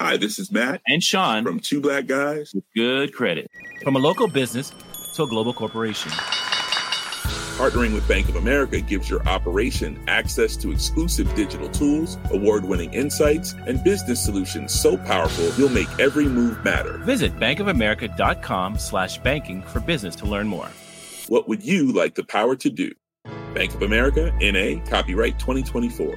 Hi, this is Matt and Sean from Two Black Guys with Good Credit. From a local business to a global corporation. Partnering with Bank of America gives your operation access to exclusive digital tools, award winning insights, and business solutions so powerful you'll make every move matter. Visit bankofamerica.com slash banking for business to learn more. What would you like the power to do? Bank of America, NA, copyright 2024.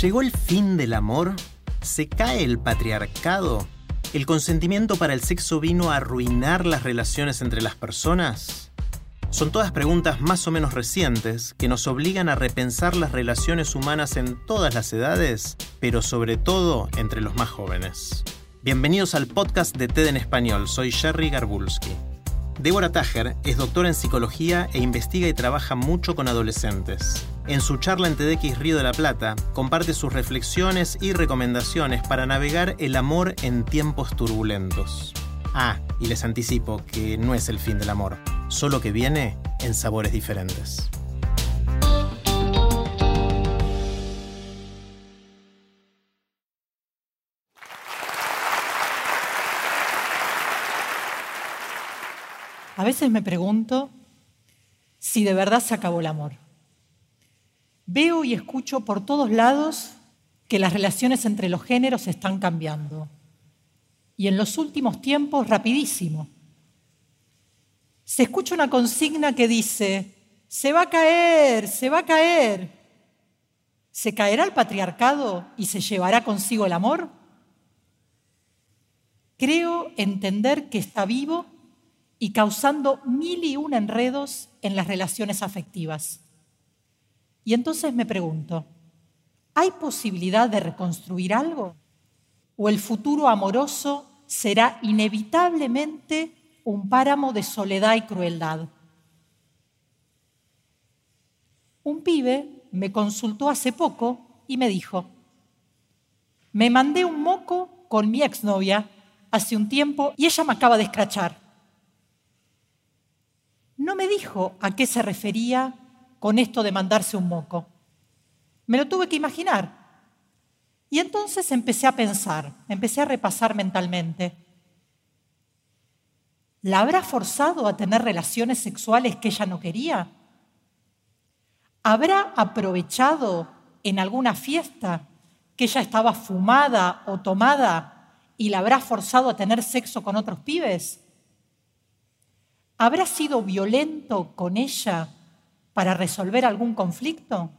¿Llegó el fin del amor? ¿Se cae el patriarcado? ¿El consentimiento para el sexo vino a arruinar las relaciones entre las personas? Son todas preguntas más o menos recientes que nos obligan a repensar las relaciones humanas en todas las edades, pero sobre todo entre los más jóvenes. Bienvenidos al podcast de TED en español, soy Jerry Garbulski. Débora Tajer es doctora en psicología e investiga y trabaja mucho con adolescentes. En su charla en TEDx Río de la Plata, comparte sus reflexiones y recomendaciones para navegar el amor en tiempos turbulentos. Ah, y les anticipo que no es el fin del amor, solo que viene en sabores diferentes. A veces me pregunto si de verdad se acabó el amor. Veo y escucho por todos lados que las relaciones entre los géneros están cambiando. Y en los últimos tiempos, rapidísimo. Se escucha una consigna que dice, se va a caer, se va a caer. ¿Se caerá el patriarcado y se llevará consigo el amor? Creo entender que está vivo y causando mil y un enredos en las relaciones afectivas. Y entonces me pregunto, ¿hay posibilidad de reconstruir algo? ¿O el futuro amoroso será inevitablemente un páramo de soledad y crueldad? Un pibe me consultó hace poco y me dijo, me mandé un moco con mi exnovia hace un tiempo y ella me acaba de escrachar no me dijo a qué se refería con esto de mandarse un moco. Me lo tuve que imaginar. Y entonces empecé a pensar, empecé a repasar mentalmente. ¿La habrá forzado a tener relaciones sexuales que ella no quería? ¿Habrá aprovechado en alguna fiesta que ella estaba fumada o tomada y la habrá forzado a tener sexo con otros pibes? ¿Habrá sido violento con ella para resolver algún conflicto?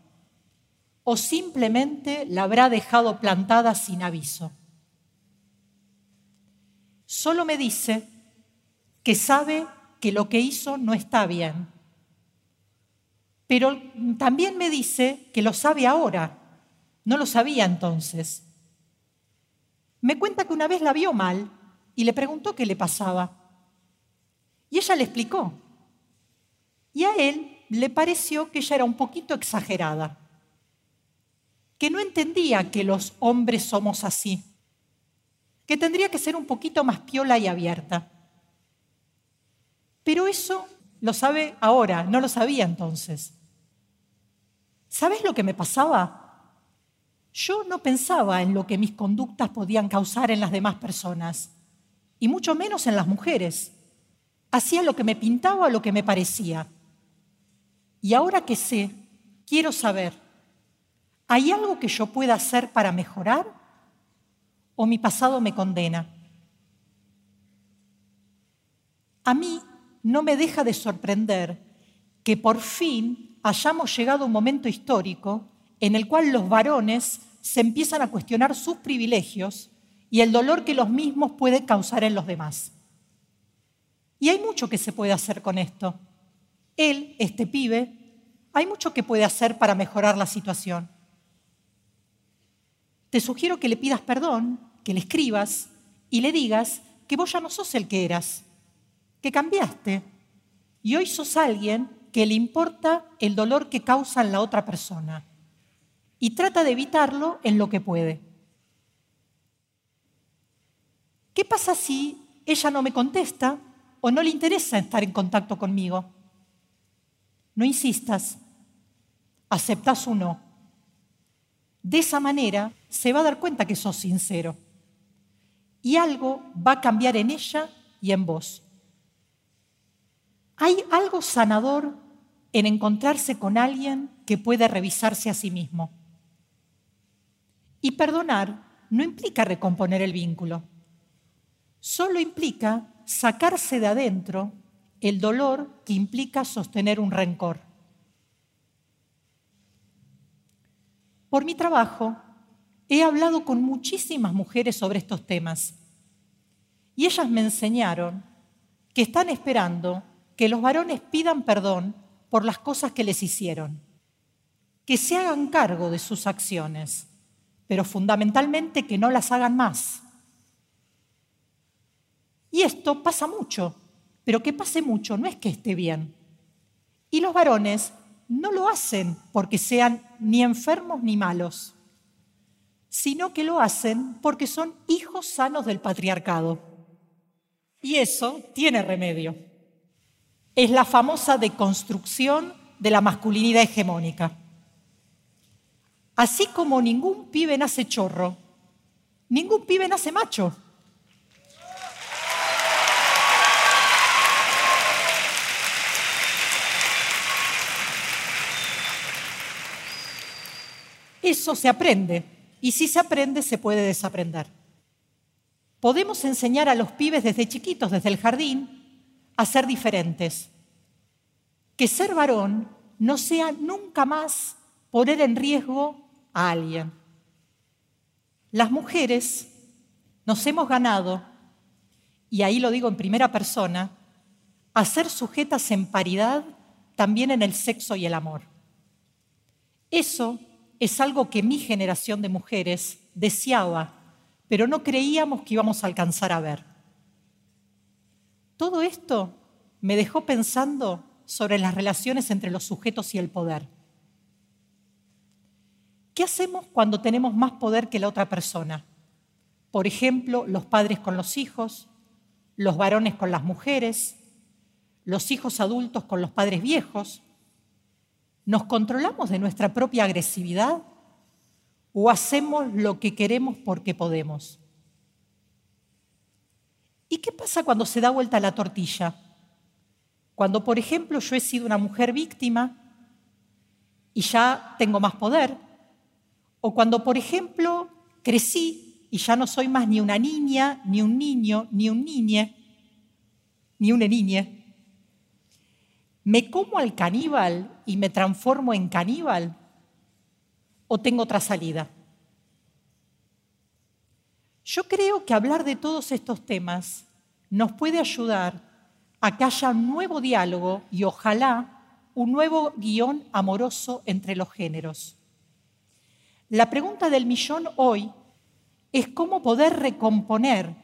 ¿O simplemente la habrá dejado plantada sin aviso? Solo me dice que sabe que lo que hizo no está bien. Pero también me dice que lo sabe ahora. No lo sabía entonces. Me cuenta que una vez la vio mal y le preguntó qué le pasaba. Y ella le explicó. Y a él le pareció que ella era un poquito exagerada, que no entendía que los hombres somos así, que tendría que ser un poquito más piola y abierta. Pero eso lo sabe ahora, no lo sabía entonces. ¿Sabes lo que me pasaba? Yo no pensaba en lo que mis conductas podían causar en las demás personas, y mucho menos en las mujeres. Hacía lo que me pintaba lo que me parecía. Y ahora que sé, quiero saber, ¿hay algo que yo pueda hacer para mejorar? ¿O mi pasado me condena? A mí no me deja de sorprender que por fin hayamos llegado a un momento histórico en el cual los varones se empiezan a cuestionar sus privilegios y el dolor que los mismos pueden causar en los demás. Y hay mucho que se puede hacer con esto. Él, este pibe, hay mucho que puede hacer para mejorar la situación. Te sugiero que le pidas perdón, que le escribas y le digas que vos ya no sos el que eras, que cambiaste y hoy sos alguien que le importa el dolor que causa en la otra persona y trata de evitarlo en lo que puede. ¿Qué pasa si ella no me contesta o no le interesa estar en contacto conmigo? No insistas, acepta su no. De esa manera se va a dar cuenta que sos sincero y algo va a cambiar en ella y en vos. Hay algo sanador en encontrarse con alguien que puede revisarse a sí mismo. Y perdonar no implica recomponer el vínculo, solo implica sacarse de adentro el dolor que implica sostener un rencor. Por mi trabajo, he hablado con muchísimas mujeres sobre estos temas y ellas me enseñaron que están esperando que los varones pidan perdón por las cosas que les hicieron, que se hagan cargo de sus acciones, pero fundamentalmente que no las hagan más. Y esto pasa mucho, pero que pase mucho no es que esté bien. Y los varones no lo hacen porque sean ni enfermos ni malos, sino que lo hacen porque son hijos sanos del patriarcado. Y eso tiene remedio. Es la famosa deconstrucción de la masculinidad hegemónica. Así como ningún pibe nace chorro, ningún pibe nace macho. Se aprende y si se aprende se puede desaprender. Podemos enseñar a los pibes desde chiquitos, desde el jardín, a ser diferentes. Que ser varón no sea nunca más poner en riesgo a alguien. Las mujeres nos hemos ganado, y ahí lo digo en primera persona, a ser sujetas en paridad también en el sexo y el amor. Eso es algo que mi generación de mujeres deseaba, pero no creíamos que íbamos a alcanzar a ver. Todo esto me dejó pensando sobre las relaciones entre los sujetos y el poder. ¿Qué hacemos cuando tenemos más poder que la otra persona? Por ejemplo, los padres con los hijos, los varones con las mujeres, los hijos adultos con los padres viejos, ¿Nos controlamos de nuestra propia agresividad o hacemos lo que queremos porque podemos? ¿Y qué pasa cuando se da vuelta la tortilla? Cuando, por ejemplo, yo he sido una mujer víctima y ya tengo más poder, o cuando, por ejemplo, crecí y ya no soy más ni una niña, ni un niño, ni un niñe, ni una niña, ¿Me como al caníbal y me transformo en caníbal? ¿O tengo otra salida? Yo creo que hablar de todos estos temas nos puede ayudar a que haya un nuevo diálogo y ojalá un nuevo guion amoroso entre los géneros. La pregunta del millón hoy es cómo poder recomponer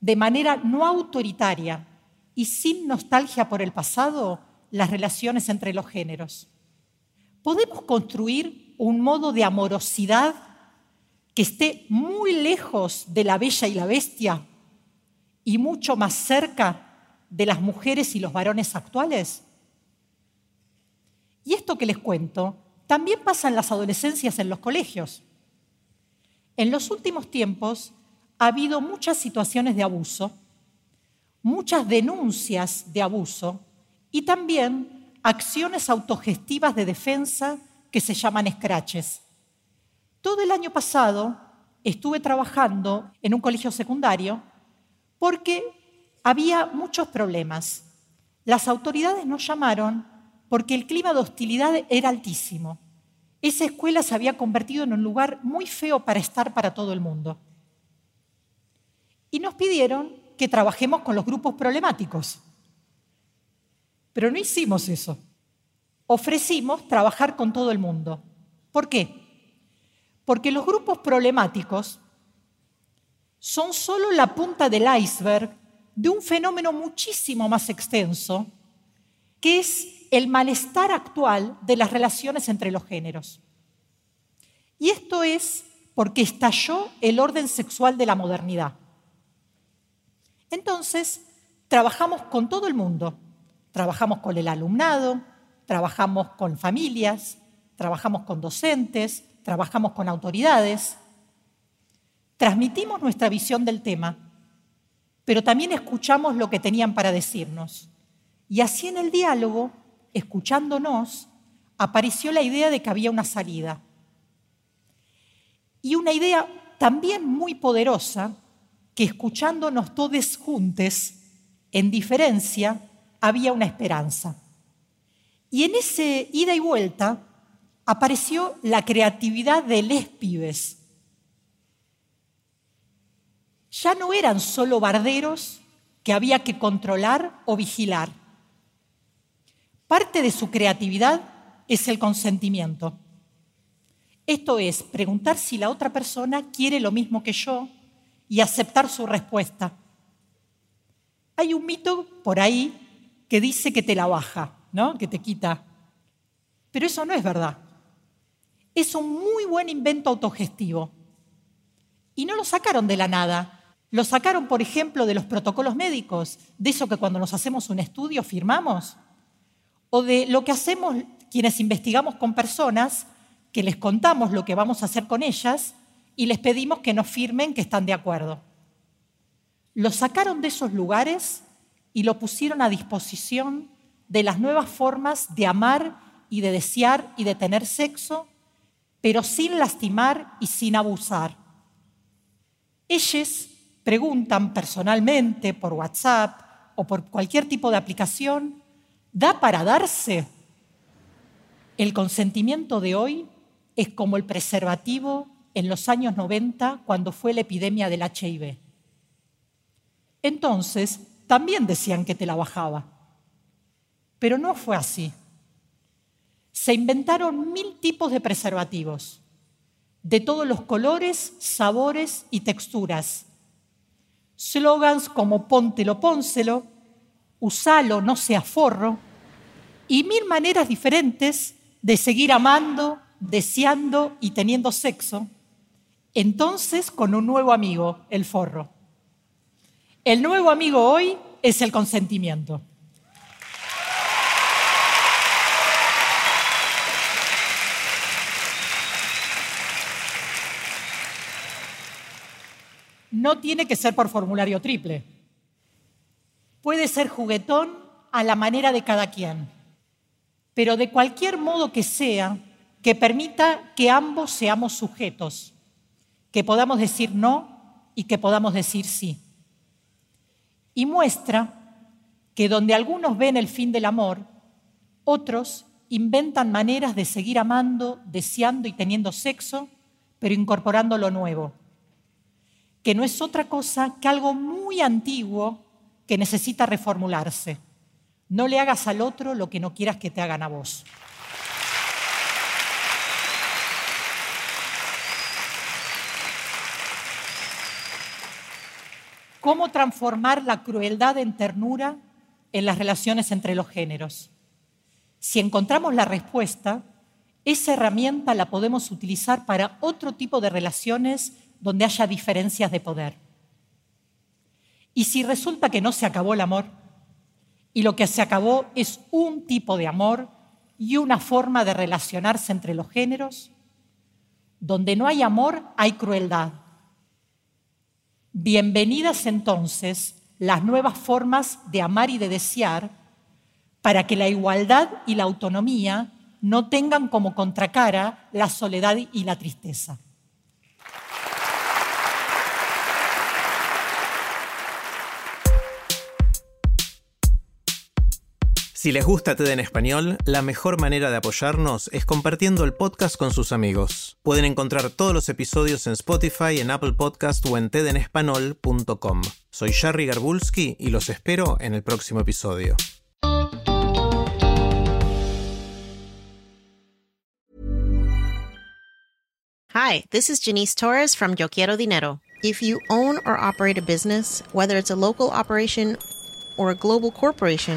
de manera no autoritaria y sin nostalgia por el pasado las relaciones entre los géneros. ¿Podemos construir un modo de amorosidad que esté muy lejos de la bella y la bestia y mucho más cerca de las mujeres y los varones actuales? Y esto que les cuento también pasa en las adolescencias en los colegios. En los últimos tiempos ha habido muchas situaciones de abuso, muchas denuncias de abuso y también acciones autogestivas de defensa que se llaman scratches. Todo el año pasado estuve trabajando en un colegio secundario porque había muchos problemas. Las autoridades nos llamaron porque el clima de hostilidad era altísimo. Esa escuela se había convertido en un lugar muy feo para estar para todo el mundo. Y nos pidieron que trabajemos con los grupos problemáticos. Pero no hicimos eso. ofrecimos trabajar con todo el mundo. ¿Por qué? Porque los grupos problemáticos son solo la punta del iceberg de un fenómeno muchísimo más extenso, que es el malestar actual de las relaciones entre los géneros. Y esto es porque estalló el orden sexual de la modernidad. Entonces, trabajamos con todo el mundo. Trabajamos con el alumnado, trabajamos con familias, trabajamos con docentes, trabajamos con autoridades. Transmitimos nuestra visión del tema, pero también escuchamos lo que tenían para decirnos. Y así en el diálogo, escuchándonos, apareció la idea de que había una salida. Y una idea también muy poderosa, que escuchándonos todos juntos, en diferencia, había una esperanza. Y en ese ida y vuelta apareció la creatividad de les pibes. Ya no eran solo barderos que había que controlar o vigilar. Parte de su creatividad es el consentimiento. Esto es preguntar si la otra persona quiere lo mismo que yo y aceptar su respuesta. Hay un mito por ahí que dice que te la baja, ¿no? Que te quita. Pero eso no es verdad. Es un muy buen invento autogestivo. Y no lo sacaron de la nada. Lo sacaron, por ejemplo, de los protocolos médicos, de eso que cuando nos hacemos un estudio firmamos, o de lo que hacemos quienes investigamos con personas, que les contamos lo que vamos a hacer con ellas y les pedimos que nos firmen que están de acuerdo. Lo sacaron de esos lugares y lo pusieron a disposición de las nuevas formas de amar y de desear y de tener sexo, pero sin lastimar y sin abusar. Ellos preguntan personalmente por WhatsApp o por cualquier tipo de aplicación, ¿da para darse? El consentimiento de hoy es como el preservativo en los años 90 cuando fue la epidemia del HIV. Entonces, también decían que te la bajaba. Pero no fue así. Se inventaron mil tipos de preservativos, de todos los colores, sabores y texturas. Slogans como póntelo, pónselo, usalo, no sea forro, y mil maneras diferentes de seguir amando, deseando y teniendo sexo, entonces con un nuevo amigo, el forro. El nuevo amigo hoy es el consentimiento. No tiene que ser por formulario triple. Puede ser juguetón a la manera de cada quien, pero de cualquier modo que sea, que permita que ambos seamos sujetos, que podamos decir no y que podamos decir sí. Y muestra que donde algunos ven el fin del amor, otros inventan maneras de seguir amando, deseando y teniendo sexo, pero incorporando lo nuevo, que no es otra cosa que algo muy antiguo que necesita reformularse. No le hagas al otro lo que no quieras que te hagan a vos. ¿Cómo transformar la crueldad en ternura en las relaciones entre los géneros? Si encontramos la respuesta, esa herramienta la podemos utilizar para otro tipo de relaciones donde haya diferencias de poder. Y si resulta que no se acabó el amor, y lo que se acabó es un tipo de amor y una forma de relacionarse entre los géneros, donde no hay amor hay crueldad, Bienvenidas entonces las nuevas formas de amar y de desear para que la igualdad y la autonomía no tengan como contracara la soledad y la tristeza. Si les gusta TED en español, la mejor manera de apoyarnos es compartiendo el podcast con sus amigos. Pueden encontrar todos los episodios en Spotify, en Apple Podcast o en tedenespanol.com. Soy Jerry Garbulski y los espero en el próximo episodio. Hi, this is Janice Torres from Yo Quiero Dinero. If you own or operate a business, whether it's a local operation or a global corporation,